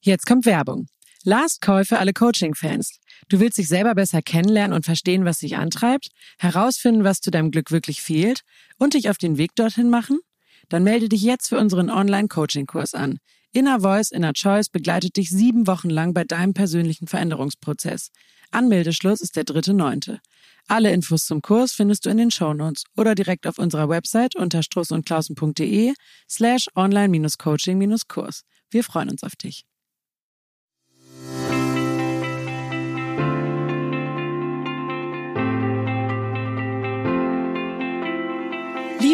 Jetzt kommt Werbung. Last Call für alle Coaching-Fans. Du willst dich selber besser kennenlernen und verstehen, was dich antreibt, herausfinden, was zu deinem Glück wirklich fehlt und dich auf den Weg dorthin machen? Dann melde dich jetzt für unseren Online-Coaching-Kurs an. Inner Voice, Inner Choice begleitet dich sieben Wochen lang bei deinem persönlichen Veränderungsprozess. Anmeldeschluss ist der dritte Neunte. Alle Infos zum Kurs findest du in den Shownotes oder direkt auf unserer Website unter strussundklausen.de slash online-coaching-kurs. Wir freuen uns auf dich.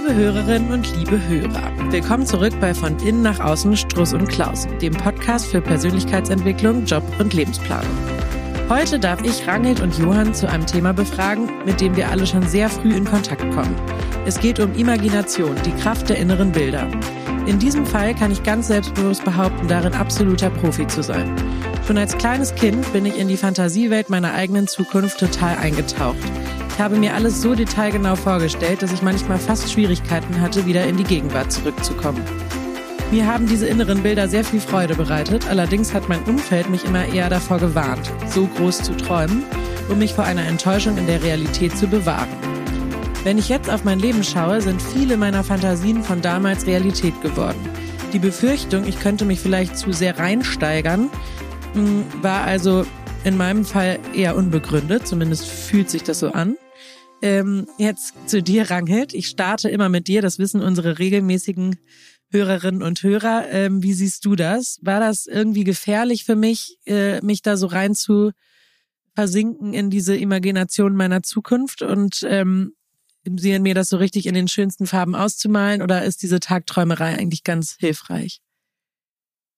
Liebe Hörerinnen und liebe Hörer, willkommen zurück bei Von Innen nach Außen Struss und Klaus, dem Podcast für Persönlichkeitsentwicklung, Job und Lebensplanung. Heute darf ich Rangelt und Johann zu einem Thema befragen, mit dem wir alle schon sehr früh in Kontakt kommen. Es geht um Imagination, die Kraft der inneren Bilder. In diesem Fall kann ich ganz selbstbewusst behaupten, darin absoluter Profi zu sein. Schon als kleines Kind bin ich in die Fantasiewelt meiner eigenen Zukunft total eingetaucht. Ich habe mir alles so detailgenau vorgestellt, dass ich manchmal fast Schwierigkeiten hatte, wieder in die Gegenwart zurückzukommen. Mir haben diese inneren Bilder sehr viel Freude bereitet, allerdings hat mein Umfeld mich immer eher davor gewarnt, so groß zu träumen, um mich vor einer Enttäuschung in der Realität zu bewahren. Wenn ich jetzt auf mein Leben schaue, sind viele meiner Fantasien von damals Realität geworden. Die Befürchtung, ich könnte mich vielleicht zu sehr reinsteigern, hm, war also in meinem Fall eher unbegründet, zumindest fühlt sich das so an. Ähm, jetzt zu dir, Ranghild. Ich starte immer mit dir, das wissen unsere regelmäßigen Hörerinnen und Hörer. Ähm, wie siehst du das? War das irgendwie gefährlich für mich, äh, mich da so rein zu versinken in diese Imagination meiner Zukunft und ähm, mir das so richtig in den schönsten Farben auszumalen? Oder ist diese Tagträumerei eigentlich ganz hilfreich?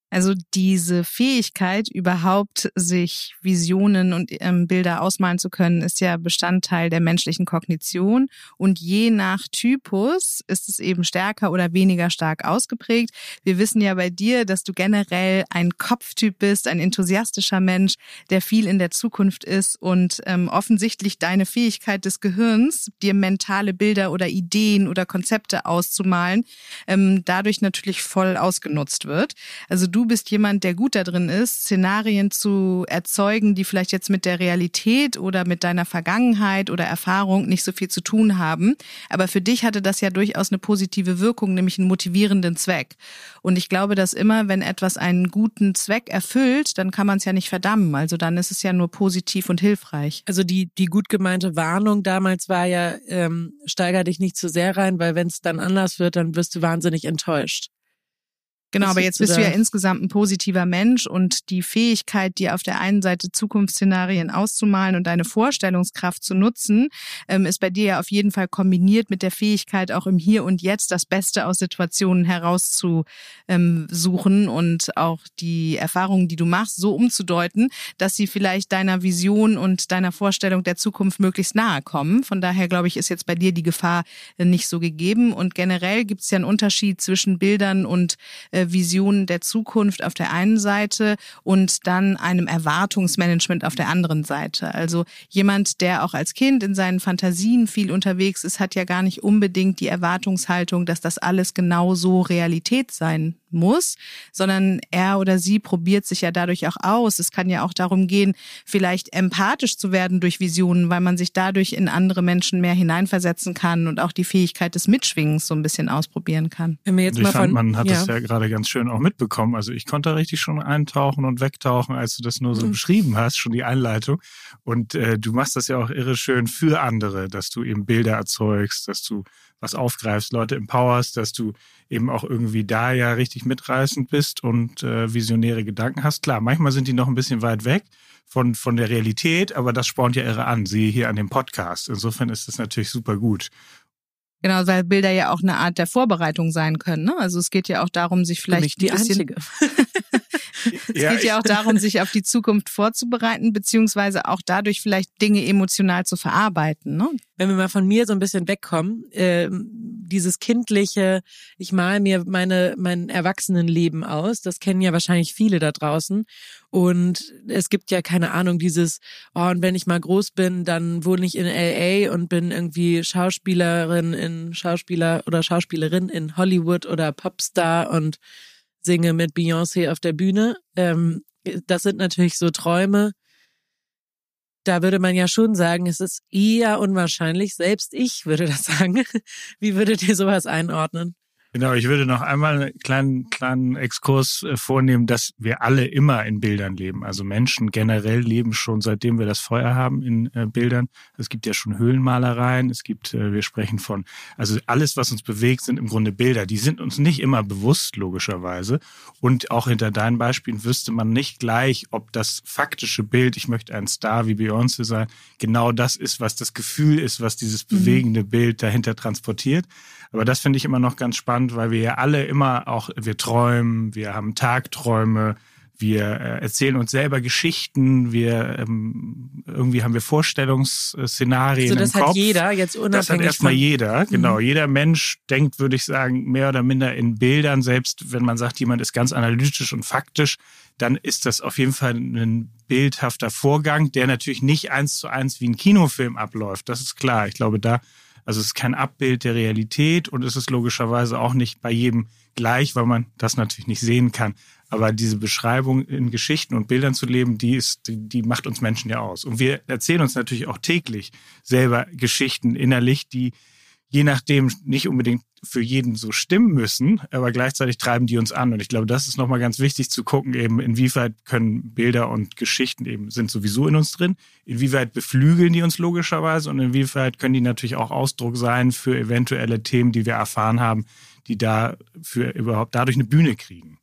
Also diese Fähigkeit, überhaupt sich Visionen und ähm, Bilder ausmalen zu können, ist ja Bestandteil der menschlichen Kognition. Und je nach Typus ist es eben stärker oder weniger stark ausgeprägt. Wir wissen ja bei dir, dass du generell ein Kopftyp bist, ein enthusiastischer Mensch, der viel in der Zukunft ist und ähm, offensichtlich deine Fähigkeit des Gehirns, dir mentale Bilder oder Ideen oder Konzepte auszumalen, ähm, dadurch natürlich voll ausgenutzt wird. Also du bist jemand, der gut da drin ist, Szenarien zu erzeugen, die vielleicht jetzt mit der Realität oder mit deiner Vergangenheit oder Erfahrung nicht so viel zu tun haben. Aber für dich hatte das ja durchaus eine positive Wirkung, nämlich einen motivierenden Zweck. Und ich glaube, dass immer, wenn etwas einen guten Zweck erfüllt, dann kann man es ja nicht verdammen. Also dann ist es ja nur positiv und hilfreich. Also die, die gut gemeinte Warnung damals war ja, ähm, steiger dich nicht zu sehr rein, weil wenn es dann anders wird, dann wirst du wahnsinnig enttäuscht. Genau, aber jetzt bist du ja insgesamt ein positiver Mensch und die Fähigkeit, dir auf der einen Seite Zukunftsszenarien auszumalen und deine Vorstellungskraft zu nutzen, ähm, ist bei dir ja auf jeden Fall kombiniert mit der Fähigkeit, auch im Hier und Jetzt das Beste aus Situationen herauszusuchen und auch die Erfahrungen, die du machst, so umzudeuten, dass sie vielleicht deiner Vision und deiner Vorstellung der Zukunft möglichst nahe kommen. Von daher, glaube ich, ist jetzt bei dir die Gefahr äh, nicht so gegeben. Und generell gibt es ja einen Unterschied zwischen Bildern und Visionen der Zukunft auf der einen Seite und dann einem Erwartungsmanagement auf der anderen Seite. Also jemand, der auch als Kind in seinen Fantasien viel unterwegs ist, hat ja gar nicht unbedingt die Erwartungshaltung, dass das alles genau so Realität sein muss, sondern er oder sie probiert sich ja dadurch auch aus. Es kann ja auch darum gehen, vielleicht empathisch zu werden durch Visionen, weil man sich dadurch in andere Menschen mehr hineinversetzen kann und auch die Fähigkeit des Mitschwingens so ein bisschen ausprobieren kann. Wenn wir jetzt ich mal fand, von, man hat ja. das ja gerade ganz schön auch mitbekommen. Also ich konnte richtig schon eintauchen und wegtauchen, als du das nur so mhm. beschrieben hast, schon die Einleitung. Und äh, du machst das ja auch irre schön für andere, dass du eben Bilder erzeugst, dass du was aufgreifst, Leute empowerst, dass du eben auch irgendwie da ja richtig mitreißend bist und äh, visionäre Gedanken hast. Klar, manchmal sind die noch ein bisschen weit weg von, von der Realität, aber das spornt ja irre an, siehe hier an dem Podcast. Insofern ist das natürlich super gut. Genau, weil Bilder ja auch eine Art der Vorbereitung sein können. Ne? Also es geht ja auch darum, sich vielleicht die ein bisschen, einzige. es ja, geht ja auch darum, sich auf die Zukunft vorzubereiten, beziehungsweise auch dadurch vielleicht Dinge emotional zu verarbeiten. Ne? Wenn wir mal von mir so ein bisschen wegkommen, äh, dieses kindliche, ich male mir meine, mein Erwachsenenleben aus, das kennen ja wahrscheinlich viele da draußen. Und es gibt ja keine Ahnung, dieses, oh, und wenn ich mal groß bin, dann wohne ich in LA und bin irgendwie Schauspielerin in Schauspieler oder Schauspielerin in Hollywood oder Popstar und singe mit Beyoncé auf der Bühne. Ähm, das sind natürlich so Träume. Da würde man ja schon sagen, es ist eher unwahrscheinlich. Selbst ich würde das sagen. Wie würdet ihr sowas einordnen? Genau, ich würde noch einmal einen kleinen, kleinen Exkurs äh, vornehmen, dass wir alle immer in Bildern leben. Also Menschen generell leben schon, seitdem wir das Feuer haben, in äh, Bildern. Es gibt ja schon Höhlenmalereien, es gibt, äh, wir sprechen von, also alles, was uns bewegt, sind im Grunde Bilder. Die sind uns nicht immer bewusst, logischerweise. Und auch hinter deinen Beispielen wüsste man nicht gleich, ob das faktische Bild, ich möchte ein Star wie Beyoncé sein, genau das ist, was das Gefühl ist, was dieses mhm. bewegende. Bild dahinter transportiert. Aber das finde ich immer noch ganz spannend, weil wir ja alle immer auch, wir träumen, wir haben Tagträume, wir äh, erzählen uns selber Geschichten, wir ähm, irgendwie haben wir Vorstellungsszenarien also das im Kopf. hat jeder jetzt unabhängig Das hat erstmal jeder, genau. Mhm. Jeder Mensch denkt, würde ich sagen, mehr oder minder in Bildern. Selbst wenn man sagt, jemand ist ganz analytisch und faktisch, dann ist das auf jeden Fall ein bildhafter Vorgang, der natürlich nicht eins zu eins wie ein Kinofilm abläuft. Das ist klar. Ich glaube, da also es ist kein Abbild der Realität und es ist logischerweise auch nicht bei jedem gleich, weil man das natürlich nicht sehen kann. Aber diese Beschreibung in Geschichten und Bildern zu leben, die ist, die, die macht uns Menschen ja aus. Und wir erzählen uns natürlich auch täglich selber Geschichten innerlich, die je nachdem nicht unbedingt für jeden so stimmen müssen, aber gleichzeitig treiben die uns an. Und ich glaube, das ist nochmal ganz wichtig zu gucken, eben inwieweit können Bilder und Geschichten eben sind sowieso in uns drin, inwieweit beflügeln die uns logischerweise und inwieweit können die natürlich auch Ausdruck sein für eventuelle Themen, die wir erfahren haben, die da für überhaupt dadurch eine Bühne kriegen.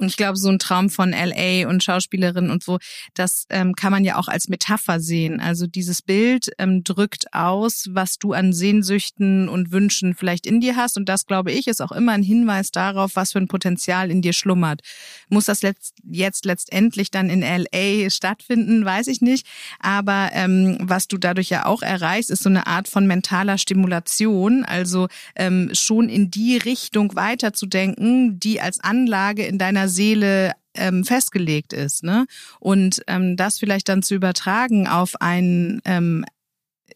Und ich glaube, so ein Traum von LA und Schauspielerinnen und so, das ähm, kann man ja auch als Metapher sehen. Also dieses Bild ähm, drückt aus, was du an Sehnsüchten und Wünschen vielleicht in dir hast. Und das, glaube ich, ist auch immer ein Hinweis darauf, was für ein Potenzial in dir schlummert. Muss das letzt, jetzt letztendlich dann in LA stattfinden, weiß ich nicht. Aber ähm, was du dadurch ja auch erreichst, ist so eine Art von mentaler Stimulation. Also ähm, schon in die Richtung weiterzudenken, die als Anlage in deiner Seele ähm, festgelegt ist. Ne? Und ähm, das vielleicht dann zu übertragen auf einen ähm,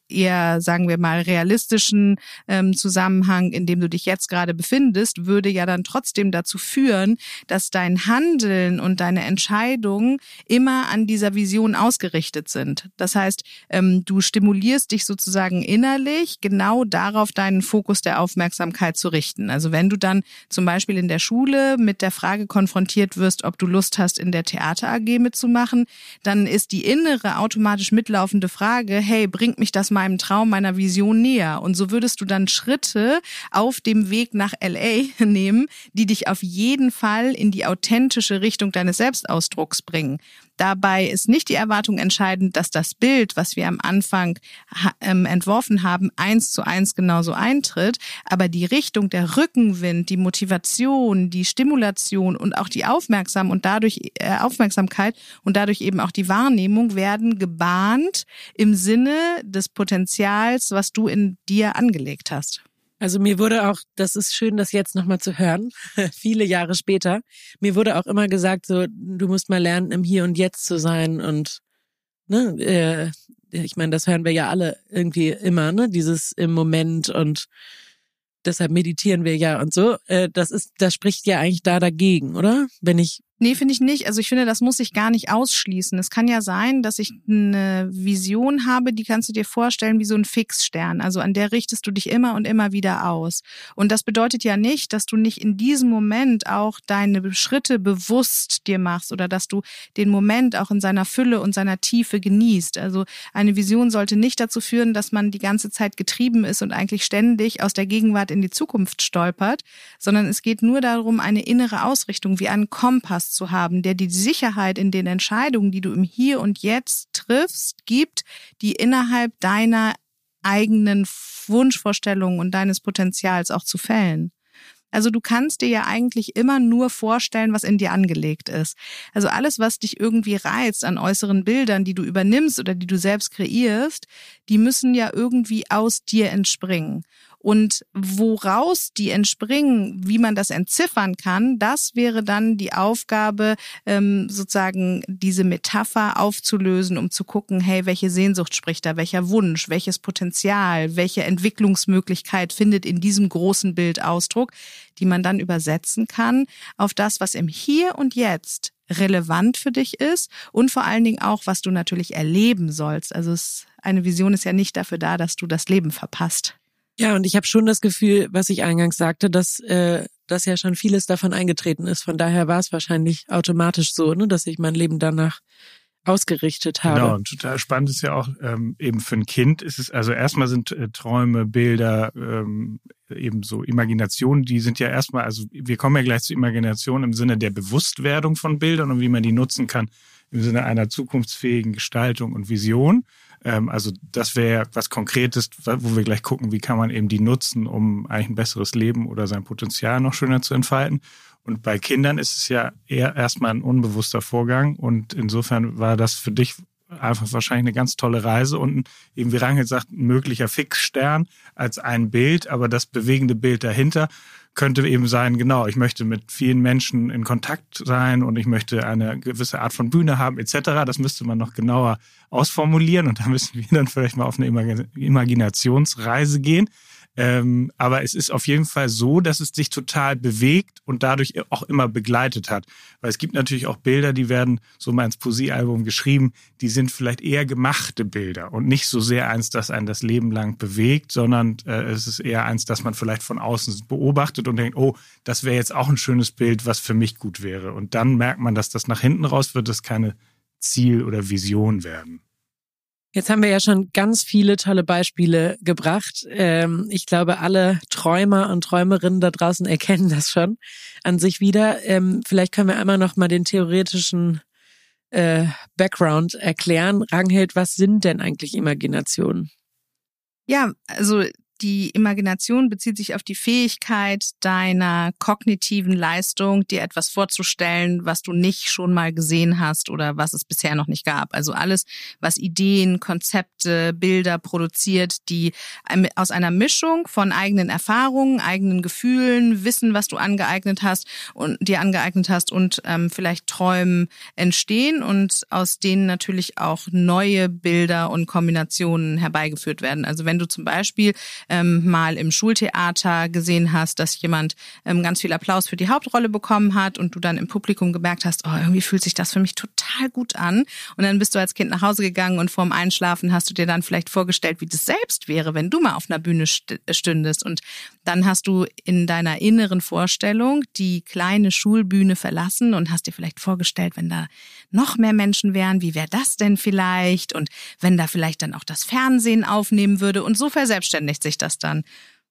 eher, sagen wir mal, realistischen ähm, Zusammenhang, in dem du dich jetzt gerade befindest, würde ja dann trotzdem dazu führen, dass dein Handeln und deine Entscheidungen immer an dieser Vision ausgerichtet sind. Das heißt, ähm, du stimulierst dich sozusagen innerlich, genau darauf deinen Fokus der Aufmerksamkeit zu richten. Also wenn du dann zum Beispiel in der Schule mit der Frage konfrontiert wirst, ob du Lust hast, in der Theater AG mitzumachen, dann ist die innere automatisch mitlaufende Frage, hey, bringt mich das meinem Traum, meiner Vision näher. Und so würdest du dann Schritte auf dem Weg nach LA nehmen, die dich auf jeden Fall in die authentische Richtung deines Selbstausdrucks bringen. Dabei ist nicht die Erwartung entscheidend, dass das Bild, was wir am Anfang ähm, entworfen haben, eins zu eins genauso eintritt, aber die Richtung, der Rückenwind, die Motivation, die Stimulation und auch die Aufmerksam und dadurch äh, Aufmerksamkeit und dadurch eben auch die Wahrnehmung werden gebahnt im Sinne des Potenzials, was du in dir angelegt hast. Also mir wurde auch, das ist schön, das jetzt nochmal zu hören, viele Jahre später, mir wurde auch immer gesagt, so, du musst mal lernen, im Hier und Jetzt zu sein und, ne, äh, ich meine, das hören wir ja alle irgendwie immer, ne, dieses im Moment und deshalb meditieren wir ja und so. Äh, das ist, das spricht ja eigentlich da dagegen, oder? Wenn ich Nee, finde ich nicht. Also ich finde, das muss sich gar nicht ausschließen. Es kann ja sein, dass ich eine Vision habe, die kannst du dir vorstellen wie so ein Fixstern. Also an der richtest du dich immer und immer wieder aus. Und das bedeutet ja nicht, dass du nicht in diesem Moment auch deine Schritte bewusst dir machst oder dass du den Moment auch in seiner Fülle und seiner Tiefe genießt. Also eine Vision sollte nicht dazu führen, dass man die ganze Zeit getrieben ist und eigentlich ständig aus der Gegenwart in die Zukunft stolpert, sondern es geht nur darum, eine innere Ausrichtung wie einen Kompass Kompass zu haben, der die Sicherheit in den Entscheidungen, die du im Hier und Jetzt triffst, gibt, die innerhalb deiner eigenen Wunschvorstellungen und deines Potenzials auch zu fällen. Also du kannst dir ja eigentlich immer nur vorstellen, was in dir angelegt ist. Also alles, was dich irgendwie reizt an äußeren Bildern, die du übernimmst oder die du selbst kreierst, die müssen ja irgendwie aus dir entspringen. Und woraus die entspringen, wie man das entziffern kann, das wäre dann die Aufgabe, ähm, sozusagen diese Metapher aufzulösen, um zu gucken, hey, welche Sehnsucht spricht da, welcher Wunsch, welches Potenzial, welche Entwicklungsmöglichkeit findet in diesem großen Bild Ausdruck, die man dann übersetzen kann auf das, was im Hier und Jetzt relevant für dich ist und vor allen Dingen auch, was du natürlich erleben sollst. Also es, eine Vision ist ja nicht dafür da, dass du das Leben verpasst. Ja, und ich habe schon das Gefühl, was ich eingangs sagte, dass, äh, dass ja schon vieles davon eingetreten ist. Von daher war es wahrscheinlich automatisch so, ne, dass ich mein Leben danach ausgerichtet habe. Genau, und total spannend ist ja auch ähm, eben für ein Kind ist es, also erstmal sind äh, Träume, Bilder, ähm, eben so Imaginationen, die sind ja erstmal, also wir kommen ja gleich zu Imagination im Sinne der Bewusstwerdung von Bildern und wie man die nutzen kann im Sinne einer zukunftsfähigen Gestaltung und Vision. Ähm, also das wäre was Konkretes, wo wir gleich gucken, wie kann man eben die nutzen, um eigentlich ein besseres Leben oder sein Potenzial noch schöner zu entfalten. Und bei Kindern ist es ja eher erstmal ein unbewusster Vorgang. Und insofern war das für dich einfach wahrscheinlich eine ganz tolle Reise und eben, wie Rangel sagt, ein möglicher Fixstern als ein Bild, aber das bewegende Bild dahinter könnte eben sein, genau, ich möchte mit vielen Menschen in Kontakt sein und ich möchte eine gewisse Art von Bühne haben, etc. Das müsste man noch genauer ausformulieren und da müssen wir dann vielleicht mal auf eine Imaginationsreise gehen. Ähm, aber es ist auf jeden Fall so, dass es sich total bewegt und dadurch auch immer begleitet hat. Weil es gibt natürlich auch Bilder, die werden so mal ins Poesiealbum geschrieben, die sind vielleicht eher gemachte Bilder und nicht so sehr eins, das einen das Leben lang bewegt, sondern äh, es ist eher eins, das man vielleicht von außen beobachtet und denkt, oh, das wäre jetzt auch ein schönes Bild, was für mich gut wäre. Und dann merkt man, dass das nach hinten raus wird, das keine Ziel oder Vision werden. Jetzt haben wir ja schon ganz viele tolle Beispiele gebracht. Ähm, ich glaube, alle Träumer und Träumerinnen da draußen erkennen das schon an sich wieder. Ähm, vielleicht können wir einmal noch mal den theoretischen äh, Background erklären. Ranghild, was sind denn eigentlich Imaginationen? Ja, also die Imagination bezieht sich auf die Fähigkeit deiner kognitiven Leistung, dir etwas vorzustellen, was du nicht schon mal gesehen hast oder was es bisher noch nicht gab. Also alles, was Ideen, Konzepte, Bilder produziert, die aus einer Mischung von eigenen Erfahrungen, eigenen Gefühlen, Wissen, was du angeeignet hast und dir angeeignet hast und ähm, vielleicht Träumen entstehen und aus denen natürlich auch neue Bilder und Kombinationen herbeigeführt werden. Also wenn du zum Beispiel ähm, mal im Schultheater gesehen hast, dass jemand ähm, ganz viel Applaus für die Hauptrolle bekommen hat und du dann im Publikum gemerkt hast, oh, irgendwie fühlt sich das für mich total gut an. Und dann bist du als Kind nach Hause gegangen und vorm Einschlafen hast du dir dann vielleicht vorgestellt, wie das selbst wäre, wenn du mal auf einer Bühne stündest. Und dann hast du in deiner inneren Vorstellung die kleine Schulbühne verlassen und hast dir vielleicht vorgestellt, wenn da noch mehr Menschen wären, wie wäre das denn vielleicht? Und wenn da vielleicht dann auch das Fernsehen aufnehmen würde. Und so verselbstständigt sich das dann.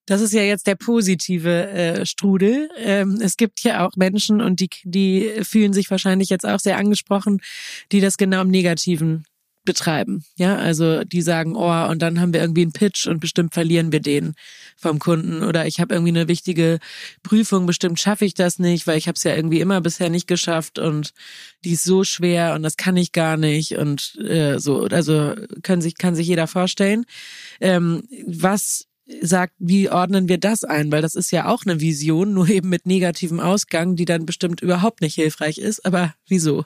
Das ist ja jetzt der positive äh, Strudel. Ähm, es gibt ja auch Menschen und die, die fühlen sich wahrscheinlich jetzt auch sehr angesprochen, die das genau im Negativen betreiben. Ja, also die sagen, oh, und dann haben wir irgendwie einen Pitch und bestimmt verlieren wir den vom Kunden oder ich habe irgendwie eine wichtige Prüfung, bestimmt schaffe ich das nicht, weil ich habe es ja irgendwie immer bisher nicht geschafft und die ist so schwer und das kann ich gar nicht und äh, so, also können sich kann sich jeder vorstellen, ähm, was sagt, wie ordnen wir das ein? Weil das ist ja auch eine Vision, nur eben mit negativem Ausgang, die dann bestimmt überhaupt nicht hilfreich ist. Aber wieso?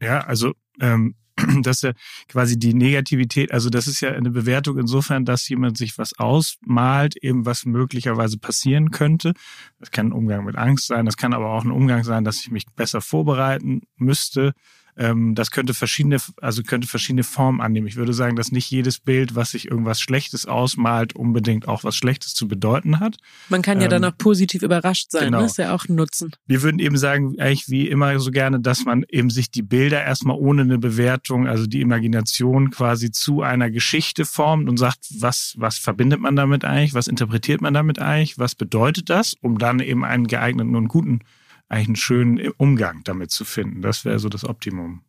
Ja, also ähm, dass ja quasi die Negativität, also das ist ja eine Bewertung insofern, dass jemand sich was ausmalt, eben was möglicherweise passieren könnte. Das kann ein Umgang mit Angst sein, das kann aber auch ein Umgang sein, dass ich mich besser vorbereiten müsste ähm, das könnte verschiedene, also könnte verschiedene Formen annehmen. Ich würde sagen, dass nicht jedes Bild, was sich irgendwas Schlechtes ausmalt, unbedingt auch was Schlechtes zu bedeuten hat. Man kann ja ähm, dann auch positiv überrascht sein, genau. das ist ja auch ein Nutzen. Wir würden eben sagen, eigentlich wie immer so gerne, dass man eben sich die Bilder erstmal ohne eine Bewertung, also die Imagination quasi zu einer Geschichte formt und sagt, was, was verbindet man damit eigentlich, was interpretiert man damit eigentlich, was bedeutet das, um dann eben einen geeigneten und guten eigentlich einen schönen Umgang damit zu finden. Das wäre so das Optimum.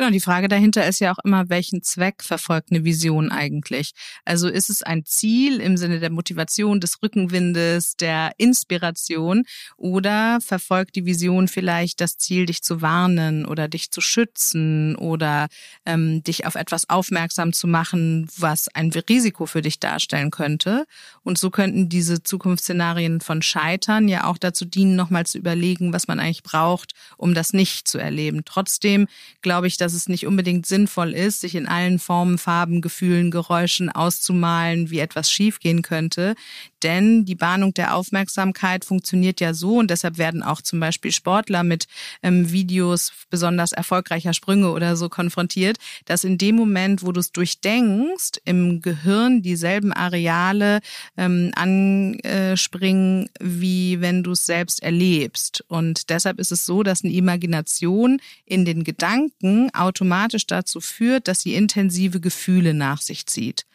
Genau, die Frage dahinter ist ja auch immer, welchen Zweck verfolgt eine Vision eigentlich? Also ist es ein Ziel im Sinne der Motivation, des Rückenwindes, der Inspiration oder verfolgt die Vision vielleicht das Ziel, dich zu warnen oder dich zu schützen oder ähm, dich auf etwas aufmerksam zu machen, was ein Risiko für dich darstellen könnte? Und so könnten diese Zukunftsszenarien von Scheitern ja auch dazu dienen, nochmal zu überlegen, was man eigentlich braucht, um das nicht zu erleben. Trotzdem glaube ich, dass es nicht unbedingt sinnvoll ist, sich in allen Formen, Farben, Gefühlen, Geräuschen auszumalen, wie etwas schiefgehen könnte. Denn die Bahnung der Aufmerksamkeit funktioniert ja so und deshalb werden auch zum Beispiel Sportler mit ähm, Videos besonders erfolgreicher Sprünge oder so konfrontiert, dass in dem Moment, wo du es durchdenkst, im Gehirn dieselben Areale ähm, anspringen, wie wenn du es selbst erlebst. Und deshalb ist es so, dass eine Imagination in den Gedanken automatisch dazu führt, dass sie intensive Gefühle nach sich zieht.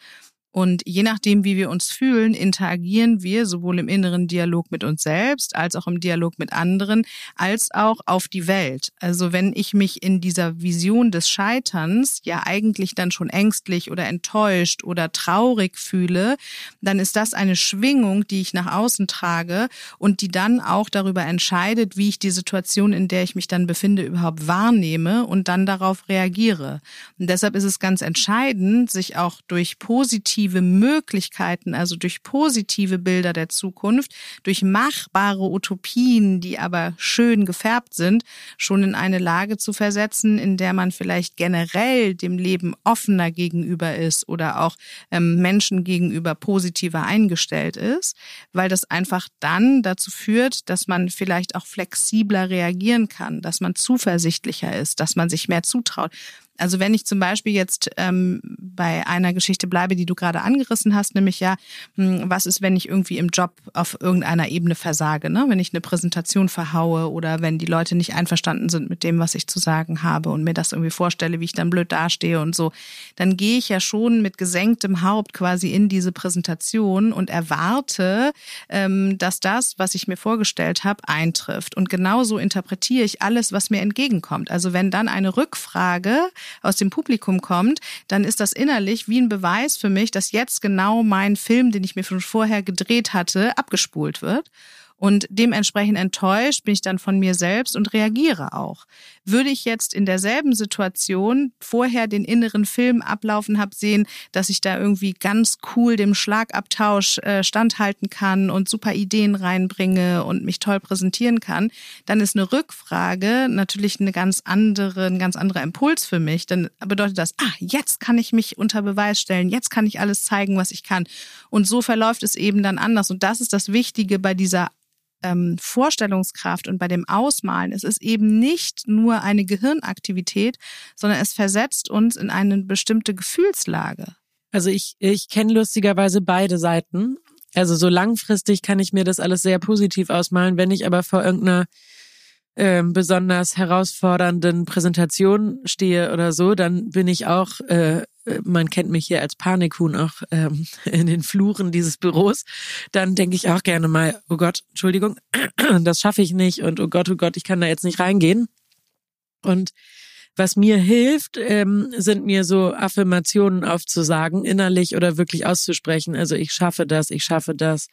Und je nachdem, wie wir uns fühlen, interagieren wir sowohl im inneren Dialog mit uns selbst, als auch im Dialog mit anderen, als auch auf die Welt. Also wenn ich mich in dieser Vision des Scheiterns ja eigentlich dann schon ängstlich oder enttäuscht oder traurig fühle, dann ist das eine Schwingung, die ich nach außen trage und die dann auch darüber entscheidet, wie ich die Situation, in der ich mich dann befinde, überhaupt wahrnehme und dann darauf reagiere. Und deshalb ist es ganz entscheidend, sich auch durch positive positive Möglichkeiten, also durch positive Bilder der Zukunft, durch machbare Utopien, die aber schön gefärbt sind, schon in eine Lage zu versetzen, in der man vielleicht generell dem Leben offener gegenüber ist oder auch ähm, Menschen gegenüber positiver eingestellt ist, weil das einfach dann dazu führt, dass man vielleicht auch flexibler reagieren kann, dass man zuversichtlicher ist, dass man sich mehr zutraut. Also wenn ich zum Beispiel jetzt ähm, bei einer Geschichte bleibe, die du gerade angerissen hast, nämlich ja, hm, was ist, wenn ich irgendwie im Job auf irgendeiner Ebene versage, ne? wenn ich eine Präsentation verhaue oder wenn die Leute nicht einverstanden sind mit dem, was ich zu sagen habe und mir das irgendwie vorstelle, wie ich dann blöd dastehe und so, dann gehe ich ja schon mit gesenktem Haupt quasi in diese Präsentation und erwarte, ähm, dass das, was ich mir vorgestellt habe, eintrifft. Und genauso interpretiere ich alles, was mir entgegenkommt. Also wenn dann eine Rückfrage aus dem Publikum kommt, dann ist das innerlich wie ein Beweis für mich, dass jetzt genau mein Film, den ich mir schon vorher gedreht hatte, abgespult wird. Und dementsprechend enttäuscht bin ich dann von mir selbst und reagiere auch. Würde ich jetzt in derselben Situation vorher den inneren Film ablaufen habe sehen, dass ich da irgendwie ganz cool dem Schlagabtausch äh, standhalten kann und super Ideen reinbringe und mich toll präsentieren kann, dann ist eine Rückfrage natürlich eine ganz andere, ein ganz anderer Impuls für mich. Dann bedeutet das, ah, jetzt kann ich mich unter Beweis stellen, jetzt kann ich alles zeigen, was ich kann. Und so verläuft es eben dann anders. Und das ist das Wichtige bei dieser ähm, Vorstellungskraft und bei dem Ausmalen, es ist eben nicht nur eine Gehirnaktivität, sondern es versetzt uns in eine bestimmte Gefühlslage. Also ich, ich kenne lustigerweise beide Seiten. Also so langfristig kann ich mir das alles sehr positiv ausmalen. Wenn ich aber vor irgendeiner ähm, besonders herausfordernden Präsentation stehe oder so, dann bin ich auch äh, man kennt mich hier als Panikhuhn auch ähm, in den Fluren dieses Büros, dann denke ich auch gerne mal, oh Gott, Entschuldigung, das schaffe ich nicht und oh Gott, oh Gott, ich kann da jetzt nicht reingehen. Und was mir hilft, ähm, sind mir so Affirmationen aufzusagen, innerlich oder wirklich auszusprechen. Also ich schaffe das, ich schaffe das,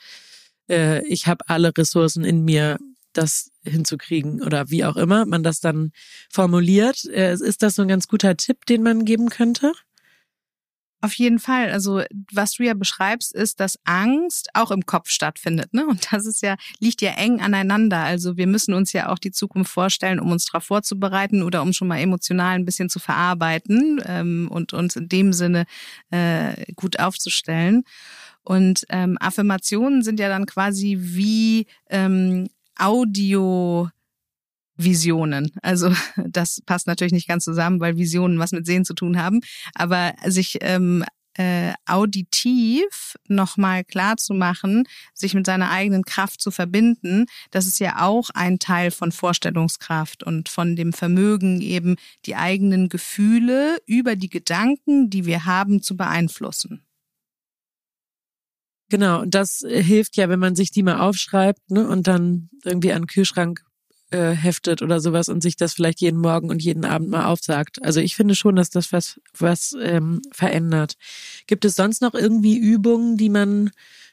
äh, ich habe alle Ressourcen in mir, das hinzukriegen oder wie auch immer man das dann formuliert. Äh, ist das so ein ganz guter Tipp, den man geben könnte? Auf jeden Fall. Also was du ja beschreibst, ist, dass Angst auch im Kopf stattfindet. Ne? Und das ist ja, liegt ja eng aneinander. Also wir müssen uns ja auch die Zukunft vorstellen, um uns darauf vorzubereiten oder um schon mal emotional ein bisschen zu verarbeiten ähm, und uns in dem Sinne äh, gut aufzustellen. Und ähm, Affirmationen sind ja dann quasi wie ähm, Audio. Visionen. Also das passt natürlich nicht ganz zusammen, weil Visionen was mit Sehen zu tun haben. Aber sich ähm, äh, auditiv nochmal klar zu machen, sich mit seiner eigenen Kraft zu verbinden, das ist ja auch ein Teil von Vorstellungskraft und von dem Vermögen, eben die eigenen Gefühle über die Gedanken, die wir haben, zu beeinflussen. Genau, und das hilft ja, wenn man sich die mal aufschreibt ne, und dann irgendwie an den Kühlschrank äh, heftet oder sowas und sich das vielleicht jeden Morgen und jeden Abend mal aufsagt. Also ich finde schon, dass das was, was ähm, verändert. Gibt es sonst noch irgendwie Übungen, die man,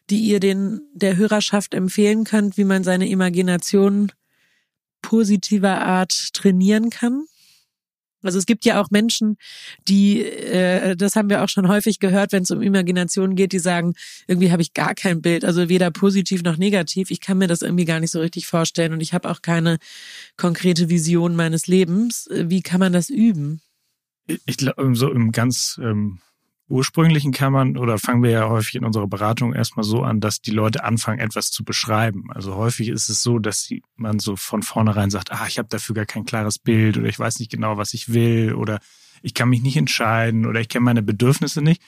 die ihr den der Hörerschaft empfehlen könnt, wie man seine Imagination positiver Art trainieren kann? Also es gibt ja auch Menschen, die, äh, das haben wir auch schon häufig gehört, wenn es um Imagination geht, die sagen, irgendwie habe ich gar kein Bild, also weder positiv noch negativ. Ich kann mir das irgendwie gar nicht so richtig vorstellen und ich habe auch keine konkrete Vision meines Lebens. Wie kann man das üben? Ich glaube, so im ganz ähm, ursprünglichen kann man, oder fangen wir ja häufig in unserer Beratung erstmal so an, dass die Leute anfangen, etwas zu beschreiben. Also häufig ist es so, dass man so von vornherein sagt, ah, ich habe dafür gar kein klares Bild oder ich weiß nicht genau, was ich will oder ich kann mich nicht entscheiden oder ich kenne meine Bedürfnisse nicht.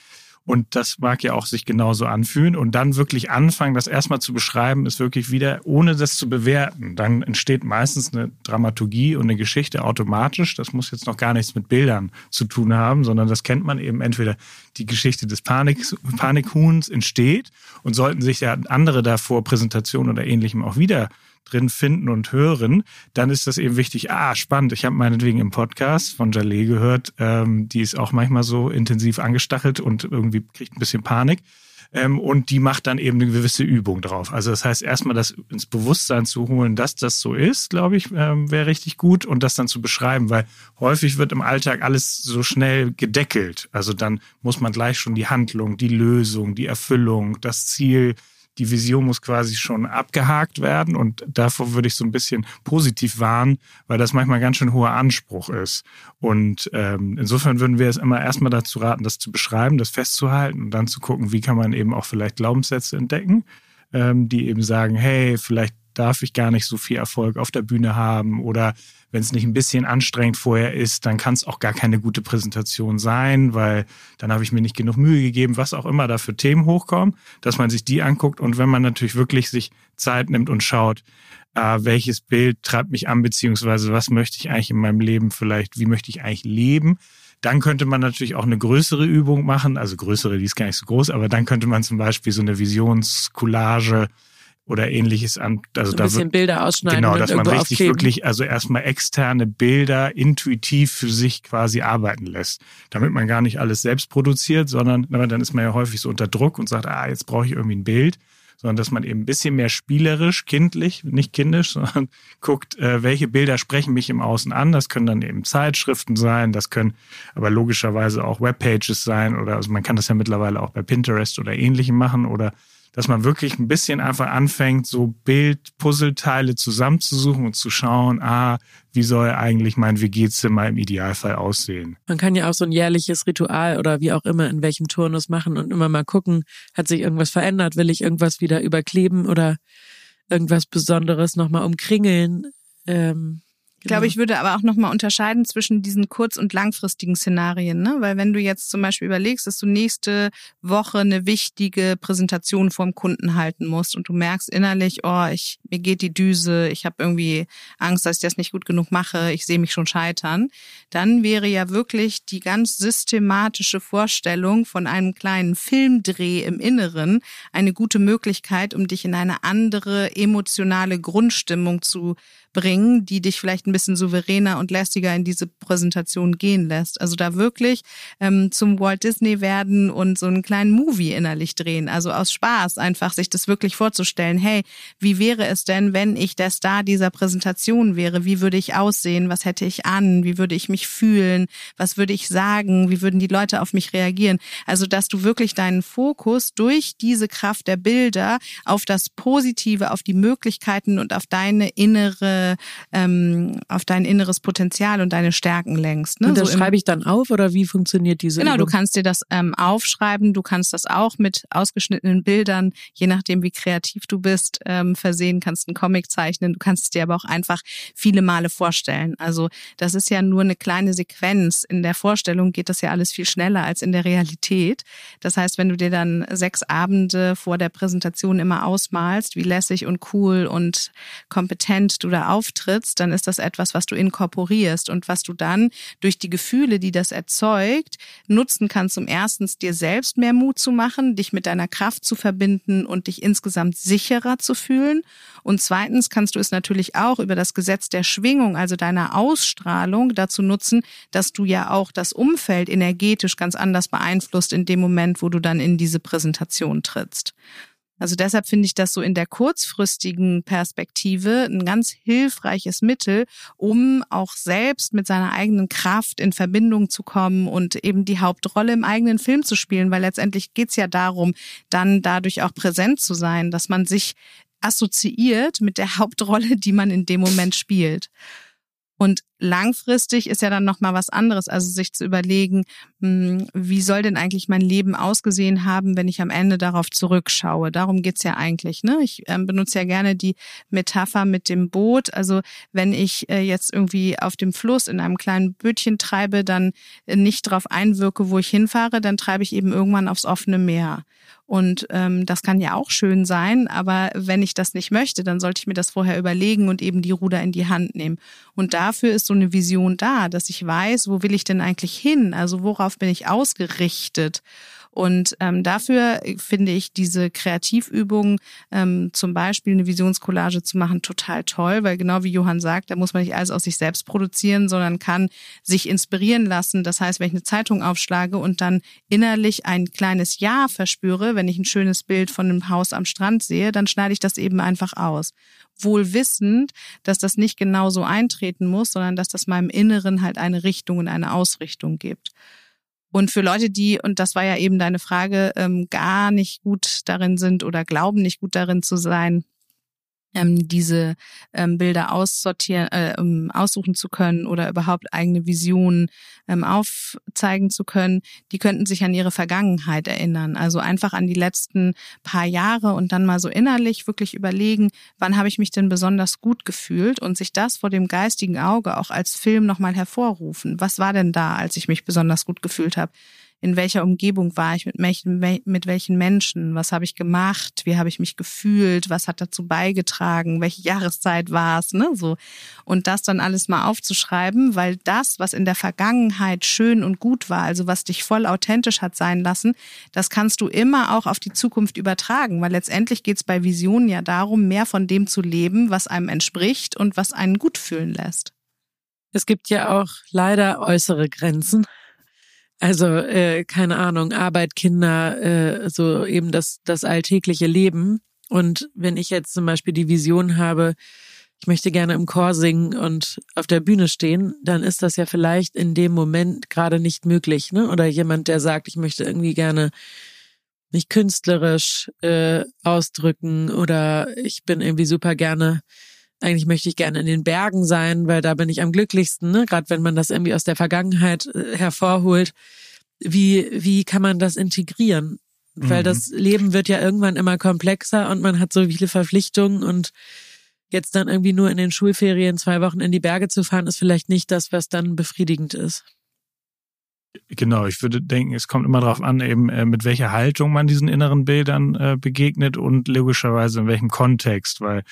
Und das mag ja auch sich genauso anfühlen. Und dann wirklich anfangen, das erstmal zu beschreiben, ist wirklich wieder, ohne das zu bewerten. Dann entsteht meistens eine Dramaturgie und eine Geschichte automatisch. Das muss jetzt noch gar nichts mit Bildern zu tun haben, sondern das kennt man eben entweder die Geschichte des Panik, Panikhuhns entsteht und sollten sich ja andere davor Präsentationen oder ähnlichem auch wieder drin finden und hören, dann ist das eben wichtig. Ah, spannend. Ich habe meinetwegen im Podcast von Jalé gehört, ähm, die ist auch manchmal so intensiv angestachelt und irgendwie kriegt ein bisschen Panik. Ähm, und die macht dann eben eine gewisse Übung drauf. Also das heißt, erstmal das ins Bewusstsein zu holen, dass das so ist, glaube ich, ähm, wäre richtig gut und das dann zu beschreiben, weil häufig wird im Alltag alles so schnell gedeckelt. Also dann muss man gleich schon die Handlung, die Lösung, die Erfüllung, das Ziel die Vision muss quasi schon abgehakt werden und davor würde ich so ein bisschen positiv warnen, weil das manchmal ganz schön hoher Anspruch ist. Und ähm, insofern würden wir es immer erstmal dazu raten, das zu beschreiben, das festzuhalten und dann zu gucken, wie kann man eben auch vielleicht Glaubenssätze entdecken, ähm, die eben sagen, hey, vielleicht darf ich gar nicht so viel Erfolg auf der Bühne haben oder wenn es nicht ein bisschen anstrengend vorher ist, dann kann es auch gar keine gute Präsentation sein, weil dann habe ich mir nicht genug Mühe gegeben, was auch immer da für Themen hochkommen, dass man sich die anguckt. Und wenn man natürlich wirklich sich Zeit nimmt und schaut, äh, welches Bild treibt mich an, beziehungsweise was möchte ich eigentlich in meinem Leben vielleicht, wie möchte ich eigentlich leben, dann könnte man natürlich auch eine größere Übung machen, also größere, die ist gar nicht so groß, aber dann könnte man zum Beispiel so eine Visionscollage oder ähnliches an. Also so ein da bisschen Bilder ausschneiden. Genau, dass man richtig aufkleben. wirklich, also erstmal externe Bilder intuitiv für sich quasi arbeiten lässt. Damit man gar nicht alles selbst produziert, sondern dann ist man ja häufig so unter Druck und sagt, ah, jetzt brauche ich irgendwie ein Bild. Sondern dass man eben ein bisschen mehr spielerisch, kindlich, nicht kindisch, sondern guckt, äh, welche Bilder sprechen mich im Außen an. Das können dann eben Zeitschriften sein, das können aber logischerweise auch Webpages sein oder also man kann das ja mittlerweile auch bei Pinterest oder ähnlichem machen oder dass man wirklich ein bisschen einfach anfängt, so Bild-Puzzleteile zusammenzusuchen und zu schauen, ah, wie soll eigentlich mein WG-Zimmer im Idealfall aussehen? Man kann ja auch so ein jährliches Ritual oder wie auch immer in welchem Turnus machen und immer mal gucken, hat sich irgendwas verändert, will ich irgendwas wieder überkleben oder irgendwas Besonderes nochmal umkringeln. Ähm, ich glaube, ich würde aber auch nochmal unterscheiden zwischen diesen kurz- und langfristigen Szenarien, ne? Weil wenn du jetzt zum Beispiel überlegst, dass du nächste Woche eine wichtige Präsentation vorm Kunden halten musst und du merkst innerlich, oh, ich, mir geht die Düse, ich habe irgendwie Angst, dass ich das nicht gut genug mache, ich sehe mich schon scheitern, dann wäre ja wirklich die ganz systematische Vorstellung von einem kleinen Filmdreh im Inneren eine gute Möglichkeit, um dich in eine andere emotionale Grundstimmung zu bringen, die dich vielleicht ein bisschen souveräner und lästiger in diese Präsentation gehen lässt. Also da wirklich ähm, zum Walt Disney werden und so einen kleinen Movie innerlich drehen. Also aus Spaß einfach sich das wirklich vorzustellen. Hey, wie wäre es denn, wenn ich der Star dieser Präsentation wäre? Wie würde ich aussehen? Was hätte ich an? Wie würde ich mich fühlen? Was würde ich sagen? Wie würden die Leute auf mich reagieren? Also, dass du wirklich deinen Fokus durch diese Kraft der Bilder auf das Positive, auf die Möglichkeiten und auf deine innere ähm, auf dein inneres Potenzial und deine Stärken lenkst. Ne? Und das so schreibe ich dann auf oder wie funktioniert diese Genau, Übung? du kannst dir das ähm, aufschreiben, du kannst das auch mit ausgeschnittenen Bildern, je nachdem wie kreativ du bist, ähm, versehen, kannst einen Comic zeichnen, du kannst es dir aber auch einfach viele Male vorstellen. Also das ist ja nur eine kleine Sequenz. In der Vorstellung geht das ja alles viel schneller als in der Realität. Das heißt, wenn du dir dann sechs Abende vor der Präsentation immer ausmalst, wie lässig und cool und kompetent du da auftrittst, dann ist das etwas, was du inkorporierst und was du dann durch die Gefühle, die das erzeugt, nutzen kannst, um erstens dir selbst mehr Mut zu machen, dich mit deiner Kraft zu verbinden und dich insgesamt sicherer zu fühlen. Und zweitens kannst du es natürlich auch über das Gesetz der Schwingung, also deiner Ausstrahlung, dazu nutzen, dass du ja auch das Umfeld energetisch ganz anders beeinflusst in dem Moment, wo du dann in diese Präsentation trittst. Also deshalb finde ich das so in der kurzfristigen Perspektive ein ganz hilfreiches Mittel, um auch selbst mit seiner eigenen Kraft in Verbindung zu kommen und eben die Hauptrolle im eigenen Film zu spielen, weil letztendlich geht's ja darum, dann dadurch auch präsent zu sein, dass man sich assoziiert mit der Hauptrolle, die man in dem Moment spielt. Und langfristig ist ja dann noch mal was anderes, also sich zu überlegen, hm, wie soll denn eigentlich mein Leben ausgesehen haben, wenn ich am Ende darauf zurückschaue. Darum geht's ja eigentlich. Ne? Ich äh, benutze ja gerne die Metapher mit dem Boot. Also wenn ich äh, jetzt irgendwie auf dem Fluss in einem kleinen Bötchen treibe, dann äh, nicht darauf einwirke, wo ich hinfahre, dann treibe ich eben irgendwann aufs offene Meer. Und ähm, das kann ja auch schön sein, aber wenn ich das nicht möchte, dann sollte ich mir das vorher überlegen und eben die Ruder in die Hand nehmen. Und dafür ist so eine Vision da, dass ich weiß, wo will ich denn eigentlich hin? Also worauf bin ich ausgerichtet? Und ähm, dafür finde ich diese Kreativübung, ähm, zum Beispiel eine Visionscollage zu machen, total toll, weil genau wie Johann sagt, da muss man nicht alles aus sich selbst produzieren, sondern kann sich inspirieren lassen. Das heißt, wenn ich eine Zeitung aufschlage und dann innerlich ein kleines Ja verspüre, wenn ich ein schönes Bild von einem Haus am Strand sehe, dann schneide ich das eben einfach aus. Wohl wissend, dass das nicht genau so eintreten muss, sondern dass das meinem Inneren halt eine Richtung und eine Ausrichtung gibt. Und für Leute, die, und das war ja eben deine Frage, ähm, gar nicht gut darin sind oder glauben nicht gut darin zu sein, ähm, diese ähm, Bilder aussortieren, äh, um aussuchen zu können oder überhaupt eigene Visionen ähm, aufzeigen zu können, die könnten sich an ihre Vergangenheit erinnern. Also einfach an die letzten paar Jahre und dann mal so innerlich wirklich überlegen, wann habe ich mich denn besonders gut gefühlt und sich das vor dem geistigen Auge auch als Film nochmal hervorrufen. Was war denn da, als ich mich besonders gut gefühlt habe? In welcher Umgebung war ich, mit welchen, mit welchen Menschen, was habe ich gemacht, wie habe ich mich gefühlt, was hat dazu beigetragen, welche Jahreszeit war es, ne, so. Und das dann alles mal aufzuschreiben, weil das, was in der Vergangenheit schön und gut war, also was dich voll authentisch hat sein lassen, das kannst du immer auch auf die Zukunft übertragen, weil letztendlich geht es bei Visionen ja darum, mehr von dem zu leben, was einem entspricht und was einen gut fühlen lässt. Es gibt ja auch leider äußere Grenzen also äh, keine Ahnung, Arbeit, Kinder, äh, so eben das, das alltägliche Leben. Und wenn ich jetzt zum Beispiel die Vision habe, ich möchte gerne im Chor singen und auf der Bühne stehen, dann ist das ja vielleicht in dem Moment gerade nicht möglich. Ne? Oder jemand, der sagt, ich möchte irgendwie gerne mich künstlerisch äh, ausdrücken oder ich bin irgendwie super gerne eigentlich möchte ich gerne in den Bergen sein, weil da bin ich am glücklichsten, ne? gerade wenn man das irgendwie aus der Vergangenheit äh, hervorholt. Wie, wie kann man das integrieren? Weil mhm. das Leben wird ja irgendwann immer komplexer und man hat so viele Verpflichtungen und jetzt dann irgendwie nur in den Schulferien zwei Wochen in die Berge zu fahren, ist vielleicht nicht das, was dann befriedigend ist. Genau, ich würde denken, es kommt immer darauf an, eben äh, mit welcher Haltung man diesen inneren Bildern äh, begegnet und logischerweise in welchem Kontext, weil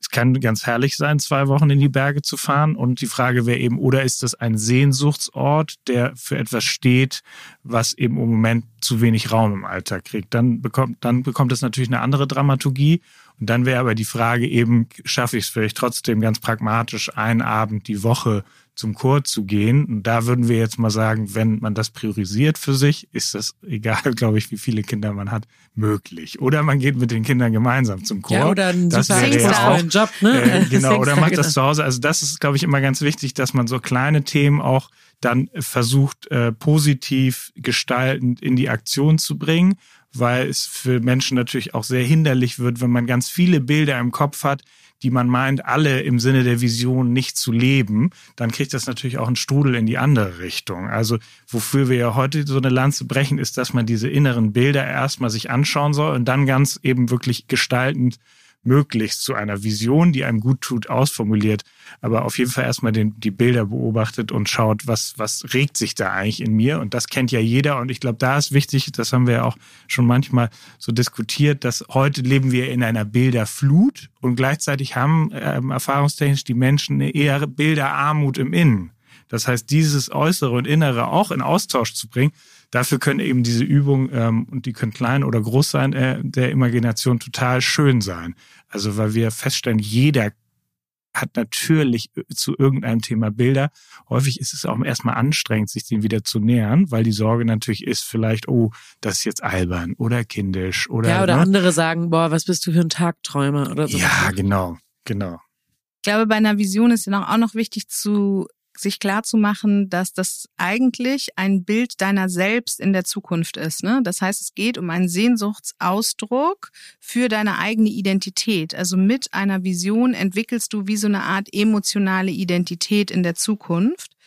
es kann ganz herrlich sein, zwei Wochen in die Berge zu fahren und die Frage wäre eben, oder ist das ein Sehnsuchtsort, der für etwas steht, was eben im Moment zu wenig Raum im Alltag kriegt? Dann bekommt, dann bekommt es natürlich eine andere Dramaturgie und dann wäre aber die Frage eben, schaffe ich es vielleicht trotzdem ganz pragmatisch, einen Abend die Woche zum Chor zu gehen. Und da würden wir jetzt mal sagen, wenn man das priorisiert für sich, ist das egal, glaube ich, wie viele Kinder man hat, möglich. Oder man geht mit den Kindern gemeinsam zum Chor. Ja, oder ein das wäre ja auch, Job, ne? Äh, genau, oder macht das zu Hause. Also das ist, glaube ich, immer ganz wichtig, dass man so kleine Themen auch dann versucht, äh, positiv gestaltend in die Aktion zu bringen, weil es für Menschen natürlich auch sehr hinderlich wird, wenn man ganz viele Bilder im Kopf hat, die man meint, alle im Sinne der Vision nicht zu leben, dann kriegt das natürlich auch einen Strudel in die andere Richtung. Also wofür wir ja heute so eine Lanze brechen, ist, dass man diese inneren Bilder erstmal sich anschauen soll und dann ganz eben wirklich gestaltend möglichst zu einer Vision, die einem gut tut, ausformuliert, aber auf jeden Fall erstmal den, die Bilder beobachtet und schaut, was, was regt sich da eigentlich in mir. Und das kennt ja jeder. Und ich glaube, da ist wichtig, das haben wir ja auch schon manchmal so diskutiert, dass heute leben wir in einer Bilderflut und gleichzeitig haben ähm, erfahrungstechnisch die Menschen eher Bilderarmut im Innen. Das heißt, dieses Äußere und Innere auch in Austausch zu bringen, dafür können eben diese Übungen, ähm, und die können klein oder groß sein, äh, der Imagination total schön sein. Also weil wir feststellen, jeder hat natürlich zu irgendeinem Thema Bilder. Häufig ist es auch erstmal anstrengend, sich dem wieder zu nähern, weil die Sorge natürlich ist vielleicht, oh, das ist jetzt albern oder kindisch oder. Ja, oder ne? andere sagen, boah, was bist du für ein Tagträumer oder so. Ja, genau, genau. Ich glaube, bei einer Vision ist ja auch noch wichtig zu sich klar zu machen, dass das eigentlich ein Bild deiner selbst in der Zukunft ist. Ne? Das heißt, es geht um einen Sehnsuchtsausdruck für deine eigene Identität. Also mit einer Vision entwickelst du wie so eine Art emotionale Identität in der Zukunft.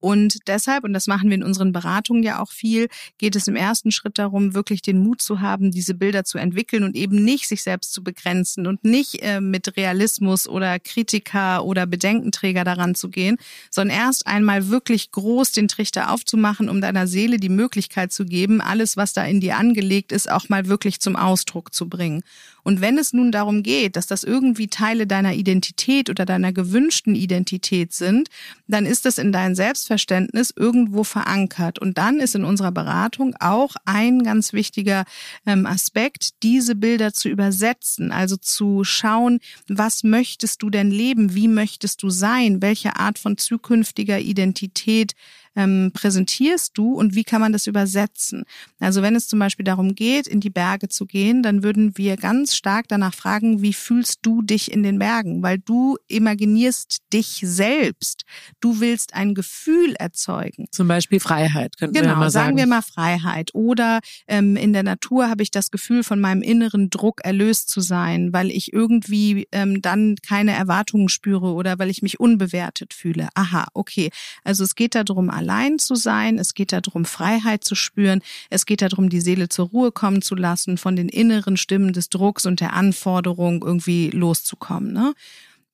Und deshalb, und das machen wir in unseren Beratungen ja auch viel, geht es im ersten Schritt darum, wirklich den Mut zu haben, diese Bilder zu entwickeln und eben nicht sich selbst zu begrenzen und nicht äh, mit Realismus oder Kritiker oder Bedenkenträger daran zu gehen, sondern erst einmal wirklich groß den Trichter aufzumachen, um deiner Seele die Möglichkeit zu geben, alles, was da in dir angelegt ist, auch mal wirklich zum Ausdruck zu bringen. Und wenn es nun darum geht, dass das irgendwie Teile deiner Identität oder deiner gewünschten Identität sind, dann ist das in dein Selbstverständnis irgendwo verankert. Und dann ist in unserer Beratung auch ein ganz wichtiger ähm, Aspekt, diese Bilder zu übersetzen, also zu schauen, was möchtest du denn leben, wie möchtest du sein, welche Art von zukünftiger Identität ähm, präsentierst du und wie kann man das übersetzen? Also wenn es zum Beispiel darum geht, in die Berge zu gehen, dann würden wir ganz stark danach fragen, wie fühlst du dich in den Bergen? Weil du imaginierst dich selbst. Du willst ein Gefühl erzeugen. Zum Beispiel Freiheit, könnten genau, wir mal sagen. Genau, sagen wir mal Freiheit. Oder ähm, in der Natur habe ich das Gefühl, von meinem inneren Druck erlöst zu sein, weil ich irgendwie ähm, dann keine Erwartungen spüre oder weil ich mich unbewertet fühle. Aha, okay. Also es geht darum, allein zu sein. Es geht darum, Freiheit zu spüren. Es geht darum, die Seele zur Ruhe kommen zu lassen, von den inneren Stimmen des Drucks und der Anforderung irgendwie loszukommen. Ne?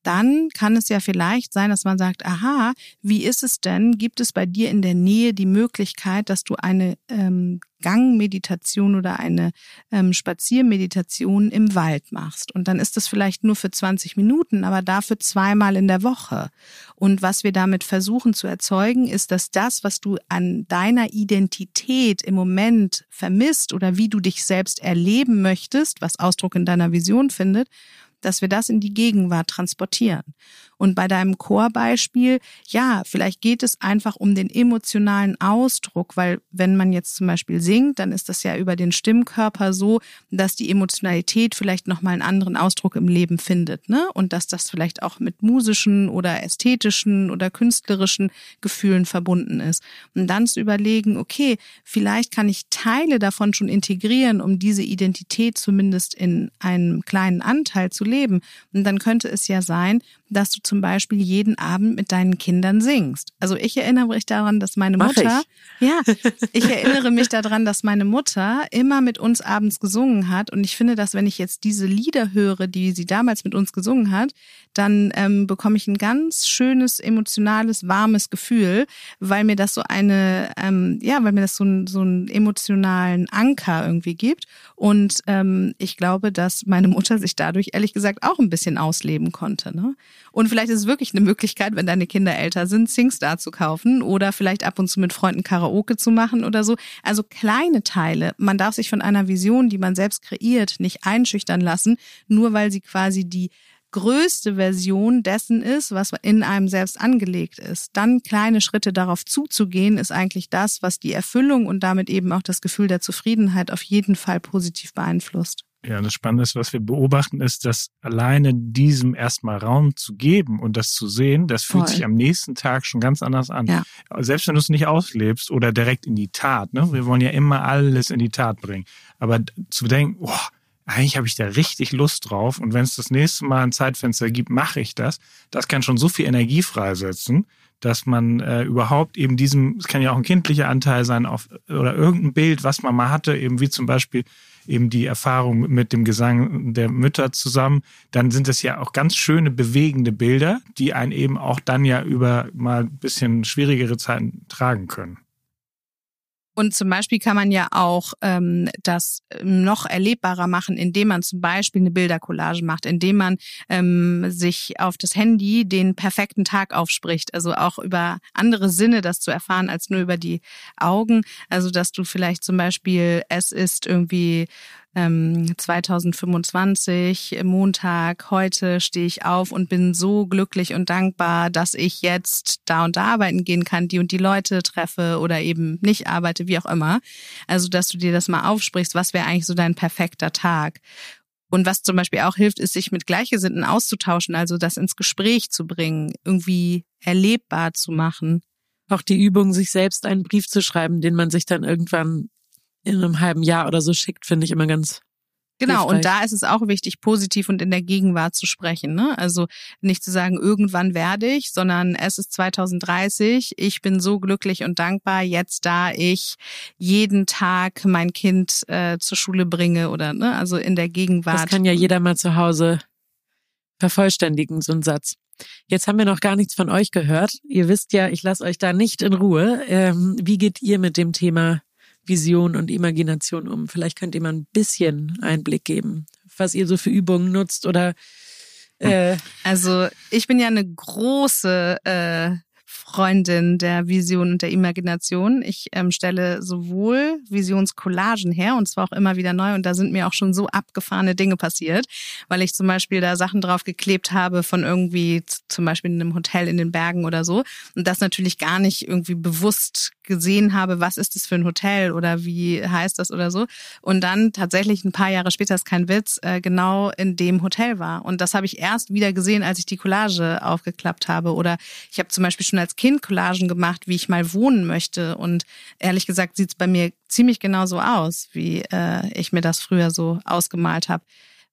Dann kann es ja vielleicht sein, dass man sagt, aha, wie ist es denn? Gibt es bei dir in der Nähe die Möglichkeit, dass du eine ähm, Gangmeditation oder eine ähm, Spaziermeditation im Wald machst? Und dann ist das vielleicht nur für 20 Minuten, aber dafür zweimal in der Woche. Und was wir damit versuchen zu erzeugen, ist, dass das, was du an deiner Identität im Moment vermisst oder wie du dich selbst erleben möchtest, was Ausdruck in deiner Vision findet, dass wir das in die Gegenwart transportieren. Und bei deinem Chorbeispiel, ja, vielleicht geht es einfach um den emotionalen Ausdruck, weil wenn man jetzt zum Beispiel singt, dann ist das ja über den Stimmkörper so, dass die Emotionalität vielleicht nochmal einen anderen Ausdruck im Leben findet, ne? Und dass das vielleicht auch mit musischen oder ästhetischen oder künstlerischen Gefühlen verbunden ist. Und dann zu überlegen, okay, vielleicht kann ich Teile davon schon integrieren, um diese Identität zumindest in einem kleinen Anteil zu leben. Und dann könnte es ja sein, dass du zum Beispiel jeden Abend mit deinen Kindern singst. Also ich erinnere mich daran, dass meine Mach Mutter, ich. ja, ich erinnere mich daran, dass meine Mutter immer mit uns abends gesungen hat. Und ich finde, dass wenn ich jetzt diese Lieder höre, die sie damals mit uns gesungen hat, dann ähm, bekomme ich ein ganz schönes, emotionales, warmes Gefühl, weil mir das so eine, ähm, ja, weil mir das so, ein, so einen emotionalen Anker irgendwie gibt. Und ähm, ich glaube, dass meine Mutter sich dadurch ehrlich gesagt auch ein bisschen ausleben konnte. Ne? Und vielleicht ist es wirklich eine Möglichkeit, wenn deine Kinder älter sind, SingStar zu kaufen oder vielleicht ab und zu mit Freunden Karaoke zu machen oder so. Also kleine Teile. Man darf sich von einer Vision, die man selbst kreiert, nicht einschüchtern lassen, nur weil sie quasi die größte Version dessen ist, was in einem selbst angelegt ist. Dann kleine Schritte darauf zuzugehen, ist eigentlich das, was die Erfüllung und damit eben auch das Gefühl der Zufriedenheit auf jeden Fall positiv beeinflusst. Ja, das Spannende ist, was wir beobachten, ist, dass alleine diesem erstmal Raum zu geben und das zu sehen, das fühlt Voll. sich am nächsten Tag schon ganz anders an. Ja. Selbst wenn du es nicht auslebst oder direkt in die Tat. Ne? Wir wollen ja immer alles in die Tat bringen. Aber zu denken, oh, eigentlich habe ich da richtig Lust drauf und wenn es das nächste Mal ein Zeitfenster gibt, mache ich das. Das kann schon so viel Energie freisetzen, dass man äh, überhaupt eben diesem, es kann ja auch ein kindlicher Anteil sein auf, oder irgendein Bild, was man mal hatte, eben wie zum Beispiel eben die Erfahrung mit dem Gesang der Mütter zusammen, dann sind es ja auch ganz schöne, bewegende Bilder, die einen eben auch dann ja über mal ein bisschen schwierigere Zeiten tragen können. Und zum Beispiel kann man ja auch ähm, das ähm, noch erlebbarer machen, indem man zum Beispiel eine Bildercollage macht, indem man ähm, sich auf das Handy den perfekten Tag aufspricht. Also auch über andere Sinne das zu erfahren als nur über die Augen. Also dass du vielleicht zum Beispiel, es ist irgendwie ähm, 2025, Montag, heute stehe ich auf und bin so glücklich und dankbar, dass ich jetzt da und da arbeiten gehen kann, die und die Leute treffe oder eben nicht arbeite, wie auch immer. Also, dass du dir das mal aufsprichst, was wäre eigentlich so dein perfekter Tag? Und was zum Beispiel auch hilft, ist, sich mit Gleichgesinnten auszutauschen, also das ins Gespräch zu bringen, irgendwie erlebbar zu machen. Auch die Übung, sich selbst einen Brief zu schreiben, den man sich dann irgendwann in einem halben Jahr oder so schickt, finde ich immer ganz Genau, und da ist es auch wichtig, positiv und in der Gegenwart zu sprechen. Ne? Also nicht zu sagen, irgendwann werde ich, sondern es ist 2030, ich bin so glücklich und dankbar, jetzt da ich jeden Tag mein Kind äh, zur Schule bringe oder ne, also in der Gegenwart. Das kann ja jeder mal zu Hause vervollständigen, so ein Satz. Jetzt haben wir noch gar nichts von euch gehört. Ihr wisst ja, ich lasse euch da nicht in Ruhe. Ähm, wie geht ihr mit dem Thema Vision und Imagination um? Vielleicht könnt ihr mal ein bisschen Einblick geben, was ihr so für Übungen nutzt oder äh also ich bin ja eine große äh, Freundin der Vision und der Imagination. Ich ähm, stelle sowohl Visionscollagen her und zwar auch immer wieder neu und da sind mir auch schon so abgefahrene Dinge passiert, weil ich zum Beispiel da Sachen drauf geklebt habe von irgendwie zum Beispiel in einem Hotel in den Bergen oder so und das natürlich gar nicht irgendwie bewusst gesehen habe, was ist das für ein Hotel oder wie heißt das oder so. Und dann tatsächlich ein paar Jahre später ist kein Witz äh, genau in dem Hotel war. Und das habe ich erst wieder gesehen, als ich die Collage aufgeklappt habe. Oder ich habe zum Beispiel schon als Kind Collagen gemacht, wie ich mal wohnen möchte. Und ehrlich gesagt sieht es bei mir ziemlich genau so aus, wie äh, ich mir das früher so ausgemalt habe.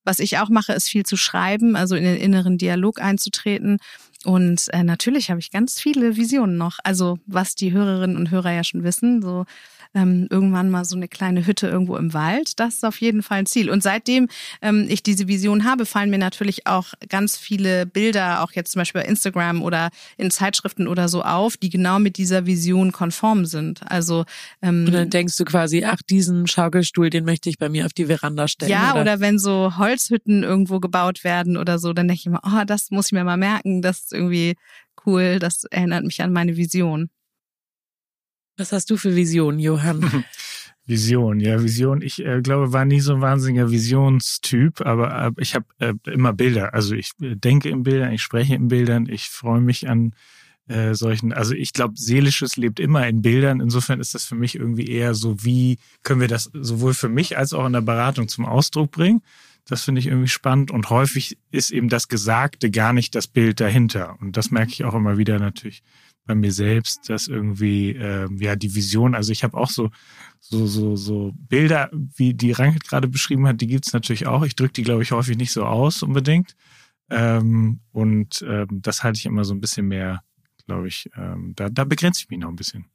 Was ich auch mache, ist viel zu schreiben, also in den inneren Dialog einzutreten. Und äh, natürlich habe ich ganz viele Visionen noch. Also was die Hörerinnen und Hörer ja schon wissen, so ähm, irgendwann mal so eine kleine Hütte irgendwo im Wald. Das ist auf jeden Fall ein Ziel. Und seitdem ähm, ich diese Vision habe, fallen mir natürlich auch ganz viele Bilder, auch jetzt zum Beispiel bei Instagram oder in Zeitschriften oder so auf, die genau mit dieser Vision konform sind. Also ähm, und dann denkst du quasi, ach, diesen Schaukelstuhl, den möchte ich bei mir auf die Veranda stellen. Ja, oder, oder wenn so Holzhütten irgendwo gebaut werden oder so, dann denke ich immer, oh, das muss ich mir mal merken, das ist irgendwie cool, das erinnert mich an meine Vision. Was hast du für Visionen, Johann? Vision, ja, Vision. Ich äh, glaube, war nie so ein wahnsinniger Visionstyp, aber äh, ich habe äh, immer Bilder. Also ich äh, denke in Bildern, ich spreche in Bildern, ich freue mich an äh, solchen. Also ich glaube, seelisches lebt immer in Bildern. Insofern ist das für mich irgendwie eher so, wie können wir das sowohl für mich als auch in der Beratung zum Ausdruck bringen. Das finde ich irgendwie spannend und häufig ist eben das Gesagte gar nicht das Bild dahinter. Und das merke ich auch immer wieder natürlich bei mir selbst, dass irgendwie äh, ja die Vision, also ich habe auch so so so so Bilder, wie die Rankit gerade beschrieben hat, die gibt's natürlich auch. Ich drücke die glaube ich häufig nicht so aus unbedingt ähm, und ähm, das halte ich immer so ein bisschen mehr, glaube ich. Ähm, da da begrenze ich mich noch ein bisschen.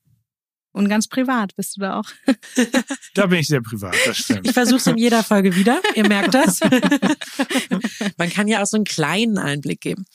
Und ganz privat bist du da auch. da bin ich sehr privat, das stimmt. Ich versuche es in jeder Folge wieder. Ihr merkt das. Man kann ja auch so einen kleinen Einblick geben.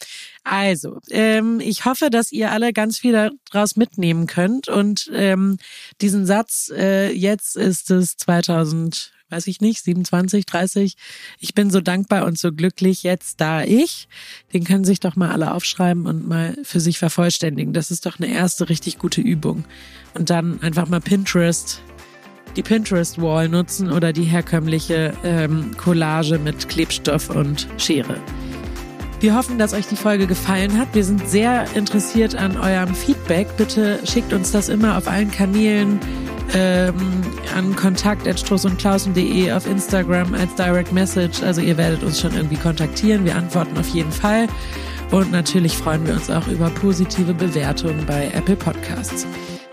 Also, ähm, ich hoffe, dass ihr alle ganz viel daraus mitnehmen könnt. Und ähm, diesen Satz, äh, jetzt ist es 2000 weiß ich nicht, 27, 30. Ich bin so dankbar und so glücklich jetzt da ich. Den können sich doch mal alle aufschreiben und mal für sich vervollständigen. Das ist doch eine erste richtig gute Übung. Und dann einfach mal Pinterest, die Pinterest-Wall nutzen oder die herkömmliche ähm, Collage mit Klebstoff und Schere. Wir hoffen, dass euch die Folge gefallen hat. Wir sind sehr interessiert an eurem Feedback. Bitte schickt uns das immer auf allen Kanälen ähm, an kontakt.stroßundklausen.de auf Instagram als Direct Message. Also ihr werdet uns schon irgendwie kontaktieren. Wir antworten auf jeden Fall. Und natürlich freuen wir uns auch über positive Bewertungen bei Apple Podcasts.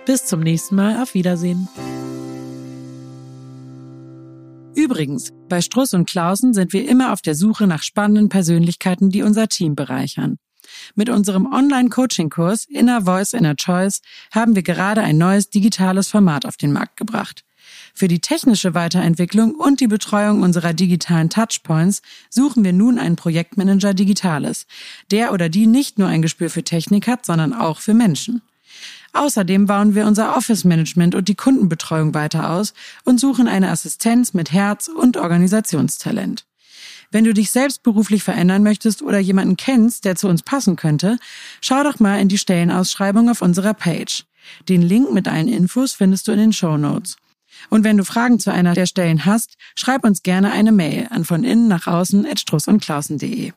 Bis zum nächsten Mal. Auf Wiedersehen. Übrigens, bei Struss und Klausen sind wir immer auf der Suche nach spannenden Persönlichkeiten, die unser Team bereichern. Mit unserem Online-Coaching-Kurs Inner Voice, Inner Choice haben wir gerade ein neues digitales Format auf den Markt gebracht. Für die technische Weiterentwicklung und die Betreuung unserer digitalen Touchpoints suchen wir nun einen Projektmanager Digitales, der oder die nicht nur ein Gespür für Technik hat, sondern auch für Menschen. Außerdem bauen wir unser Office-Management und die Kundenbetreuung weiter aus und suchen eine Assistenz mit Herz und Organisationstalent. Wenn du dich selbst beruflich verändern möchtest oder jemanden kennst, der zu uns passen könnte, schau doch mal in die Stellenausschreibung auf unserer Page. Den Link mit allen Infos findest du in den Show Notes. Und wenn du Fragen zu einer der Stellen hast, schreib uns gerne eine Mail an von innen nach außen at strussundklausen.de.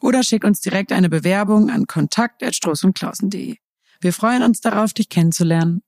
Oder schick uns direkt eine Bewerbung an kontakt at strussundklausen.de. Wir freuen uns darauf, dich kennenzulernen.